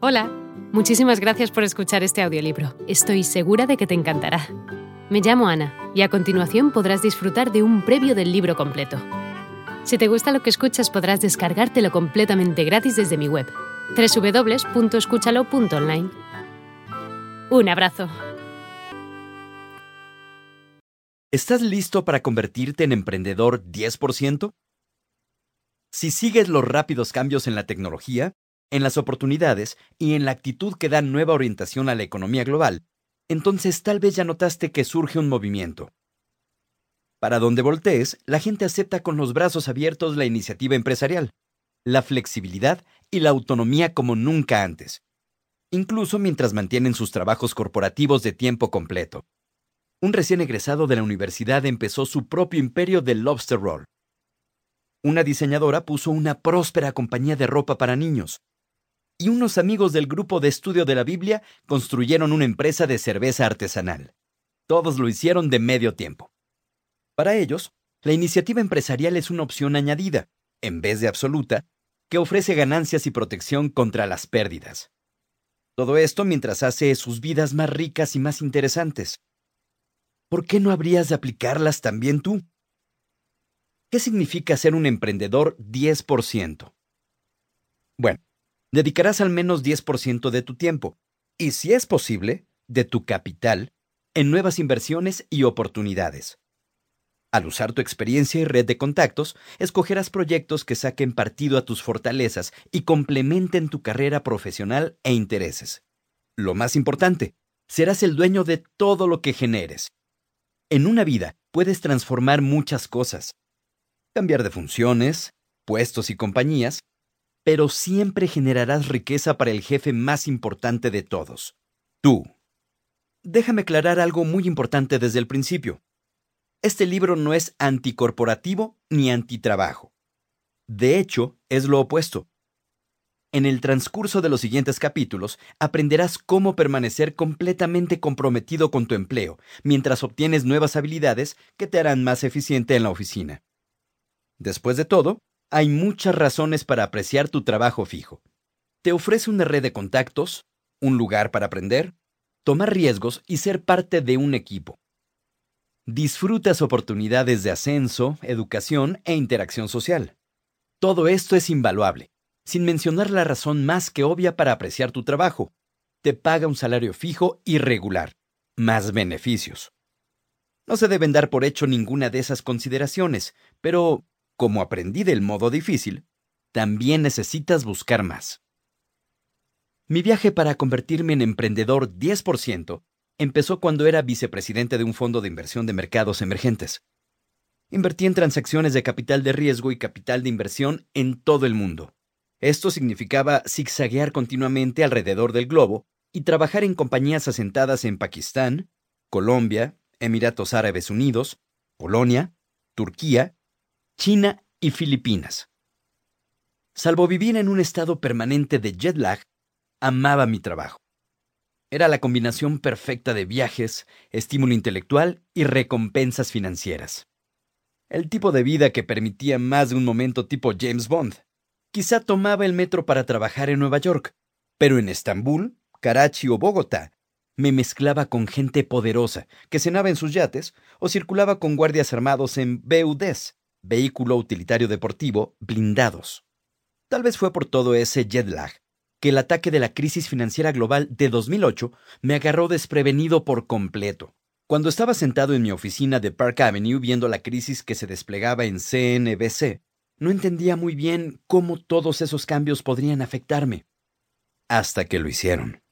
Hola, muchísimas gracias por escuchar este audiolibro. Estoy segura de que te encantará. Me llamo Ana y a continuación podrás disfrutar de un previo del libro completo. Si te gusta lo que escuchas podrás descargártelo completamente gratis desde mi web, www.escúchalo.online. Un abrazo. ¿Estás listo para convertirte en emprendedor 10%? Si sigues los rápidos cambios en la tecnología, en las oportunidades y en la actitud que da nueva orientación a la economía global, entonces tal vez ya notaste que surge un movimiento. Para donde voltees, la gente acepta con los brazos abiertos la iniciativa empresarial, la flexibilidad y la autonomía como nunca antes, incluso mientras mantienen sus trabajos corporativos de tiempo completo. Un recién egresado de la universidad empezó su propio imperio de lobster roll. Una diseñadora puso una próspera compañía de ropa para niños y unos amigos del grupo de estudio de la Biblia construyeron una empresa de cerveza artesanal. Todos lo hicieron de medio tiempo. Para ellos, la iniciativa empresarial es una opción añadida, en vez de absoluta, que ofrece ganancias y protección contra las pérdidas. Todo esto mientras hace sus vidas más ricas y más interesantes. ¿Por qué no habrías de aplicarlas también tú? ¿Qué significa ser un emprendedor 10%? Bueno, dedicarás al menos 10% de tu tiempo, y si es posible, de tu capital, en nuevas inversiones y oportunidades. Al usar tu experiencia y red de contactos, escogerás proyectos que saquen partido a tus fortalezas y complementen tu carrera profesional e intereses. Lo más importante, serás el dueño de todo lo que generes. En una vida puedes transformar muchas cosas. Cambiar de funciones, puestos y compañías, pero siempre generarás riqueza para el jefe más importante de todos, tú. Déjame aclarar algo muy importante desde el principio. Este libro no es anticorporativo ni antitrabajo. De hecho, es lo opuesto. En el transcurso de los siguientes capítulos aprenderás cómo permanecer completamente comprometido con tu empleo mientras obtienes nuevas habilidades que te harán más eficiente en la oficina. Después de todo, hay muchas razones para apreciar tu trabajo fijo. Te ofrece una red de contactos, un lugar para aprender, tomar riesgos y ser parte de un equipo. Disfrutas oportunidades de ascenso, educación e interacción social. Todo esto es invaluable, sin mencionar la razón más que obvia para apreciar tu trabajo. Te paga un salario fijo y regular, más beneficios. No se deben dar por hecho ninguna de esas consideraciones, pero como aprendí del modo difícil, también necesitas buscar más. Mi viaje para convertirme en emprendedor 10% empezó cuando era vicepresidente de un fondo de inversión de mercados emergentes. Invertí en transacciones de capital de riesgo y capital de inversión en todo el mundo. Esto significaba zigzaguear continuamente alrededor del globo y trabajar en compañías asentadas en Pakistán, Colombia, Emiratos Árabes Unidos, Polonia, Turquía China y Filipinas. Salvo vivir en un estado permanente de jet lag, amaba mi trabajo. Era la combinación perfecta de viajes, estímulo intelectual y recompensas financieras. El tipo de vida que permitía más de un momento tipo James Bond. Quizá tomaba el metro para trabajar en Nueva York, pero en Estambul, Karachi o Bogotá me mezclaba con gente poderosa que cenaba en sus yates o circulaba con guardias armados en BUDs, vehículo utilitario deportivo, blindados. Tal vez fue por todo ese jet lag que el ataque de la crisis financiera global de 2008 me agarró desprevenido por completo. Cuando estaba sentado en mi oficina de Park Avenue viendo la crisis que se desplegaba en CNBC, no entendía muy bien cómo todos esos cambios podrían afectarme. Hasta que lo hicieron.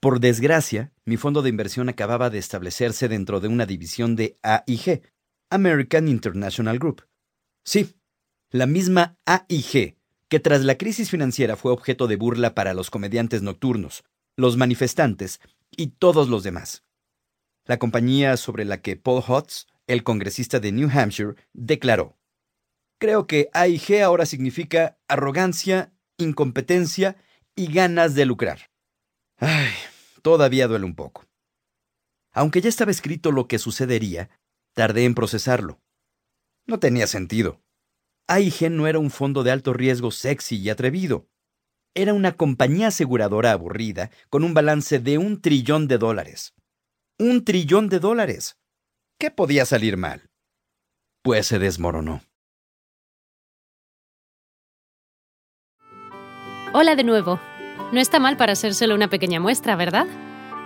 Por desgracia, mi fondo de inversión acababa de establecerse dentro de una división de AIG, American International Group. Sí, la misma AIG, que tras la crisis financiera fue objeto de burla para los comediantes nocturnos, los manifestantes y todos los demás. La compañía sobre la que Paul Hotz, el congresista de New Hampshire, declaró, Creo que AIG ahora significa arrogancia, incompetencia y ganas de lucrar. Ay, todavía duele un poco. Aunque ya estaba escrito lo que sucedería, Tardé en procesarlo. No tenía sentido. AIG no era un fondo de alto riesgo sexy y atrevido. era una compañía aseguradora aburrida con un balance de un trillón de dólares. Un trillón de dólares. ¿Qué podía salir mal? Pues se desmoronó. Hola de nuevo. No está mal para solo una pequeña muestra, ¿verdad?